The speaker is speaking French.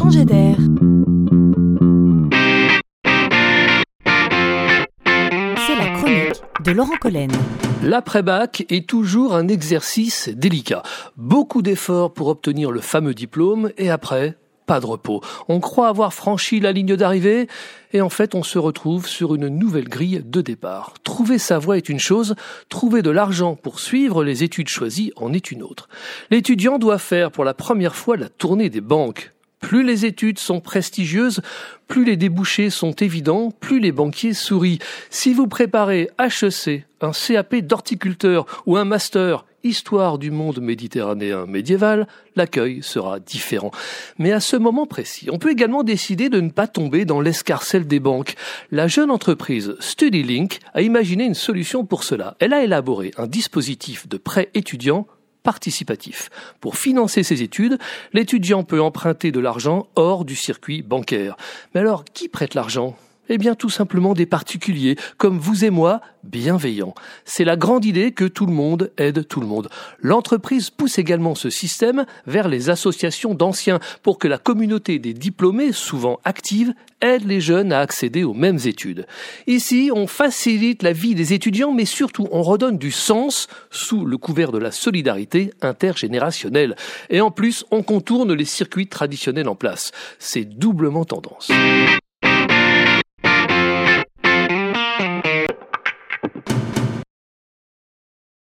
changer d'air. C'est la chronique de Laurent Collen. L'après-bac est toujours un exercice délicat. Beaucoup d'efforts pour obtenir le fameux diplôme et après, pas de repos. On croit avoir franchi la ligne d'arrivée et en fait on se retrouve sur une nouvelle grille de départ. Trouver sa voie est une chose, trouver de l'argent pour suivre les études choisies en est une autre. L'étudiant doit faire pour la première fois la tournée des banques. Plus les études sont prestigieuses, plus les débouchés sont évidents, plus les banquiers sourient. Si vous préparez HEC, un CAP d'horticulteur ou un master Histoire du monde méditerranéen médiéval, l'accueil sera différent. Mais à ce moment précis, on peut également décider de ne pas tomber dans l'escarcelle des banques. La jeune entreprise StudyLink a imaginé une solution pour cela. Elle a élaboré un dispositif de prêt étudiant participatif. Pour financer ses études, l'étudiant peut emprunter de l'argent hors du circuit bancaire. Mais alors, qui prête l'argent? Eh bien, tout simplement des particuliers, comme vous et moi, bienveillants. C'est la grande idée que tout le monde aide tout le monde. L'entreprise pousse également ce système vers les associations d'anciens pour que la communauté des diplômés, souvent active, aide les jeunes à accéder aux mêmes études. Ici, on facilite la vie des étudiants, mais surtout on redonne du sens sous le couvert de la solidarité intergénérationnelle. Et en plus, on contourne les circuits traditionnels en place. C'est doublement tendance.